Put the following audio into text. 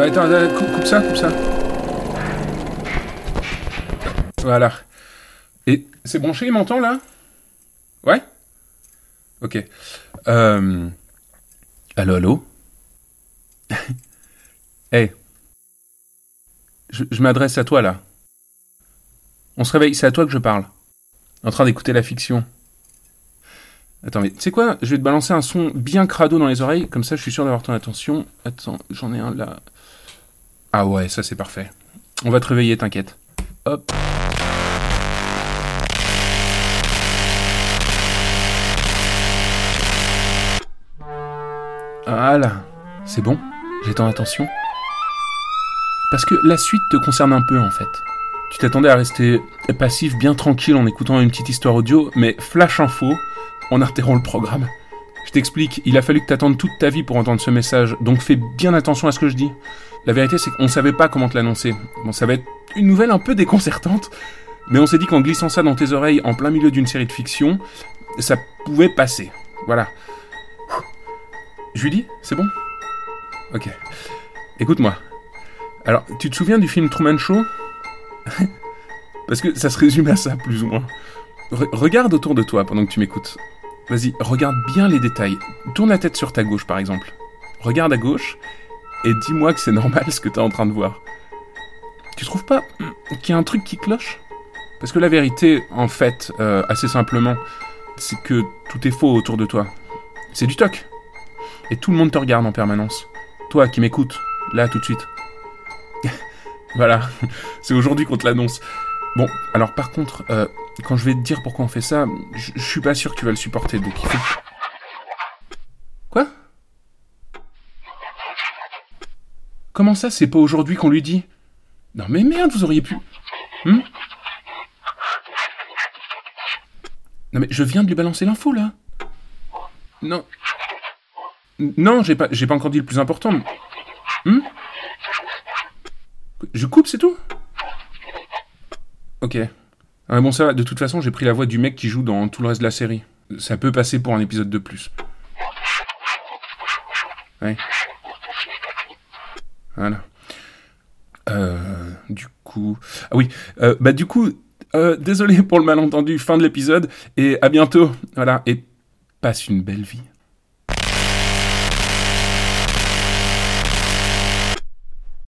attends, attends, coupe, ça, coupe ça. Voilà. Et c'est branché, il m'entend là? Ouais? Ok. Euh... Allô, allô? Hey. Je m'adresse à toi là. On se réveille, c'est à toi que je parle. En train d'écouter la fiction. Attends, mais tu sais quoi? Je vais te balancer un son bien crado dans les oreilles, comme ça je suis sûr d'avoir ton attention. Attends, j'en ai un là. Ah ouais, ça c'est parfait. On va te réveiller, t'inquiète. Hop. Voilà. C'est bon? J'ai ton attention? Parce que la suite te concerne un peu en fait. Tu t'attendais à rester passif, bien tranquille en écoutant une petite histoire audio, mais flash info, on interrompt le programme. Je t'explique, il a fallu que t'attendes toute ta vie pour entendre ce message, donc fais bien attention à ce que je dis. La vérité, c'est qu'on savait pas comment te l'annoncer. Bon, ça va être une nouvelle un peu déconcertante, mais on s'est dit qu'en glissant ça dans tes oreilles en plein milieu d'une série de fiction, ça pouvait passer. Voilà. Julie, c'est bon? Ok. Écoute-moi. Alors, tu te souviens du film Truman Show? Parce que ça se résume à ça, plus ou moins. Re- regarde autour de toi pendant que tu m'écoutes. Vas-y, regarde bien les détails. Tourne la tête sur ta gauche, par exemple. Regarde à gauche et dis-moi que c'est normal ce que t'es en train de voir. Tu trouves pas qu'il y a un truc qui cloche? Parce que la vérité, en fait, euh, assez simplement, c'est que tout est faux autour de toi. C'est du toc. Et tout le monde te regarde en permanence. Toi qui m'écoutes, là tout de suite. voilà, c'est aujourd'hui qu'on te l'annonce. Bon, alors par contre, euh, quand je vais te dire pourquoi on fait ça, je suis pas sûr que tu vas le supporter, donc il faut... Quoi? Comment ça, c'est pas aujourd'hui qu'on lui dit? Non mais merde, vous auriez pu... Hmm? Non mais je viens de lui balancer l'info, là. Non. Non, j'ai pas, j'ai pas encore dit le plus important. Hmm? Je coupe, c'est tout? Ok. Ah bon, ça de toute façon, j'ai pris la voix du mec qui joue dans tout le reste de la série. Ça peut passer pour un épisode de plus. Ouais. Voilà. Euh, du coup... Ah oui, euh, bah du coup, euh, désolé pour le malentendu, fin de l'épisode, et à bientôt. Voilà, et passe une belle vie.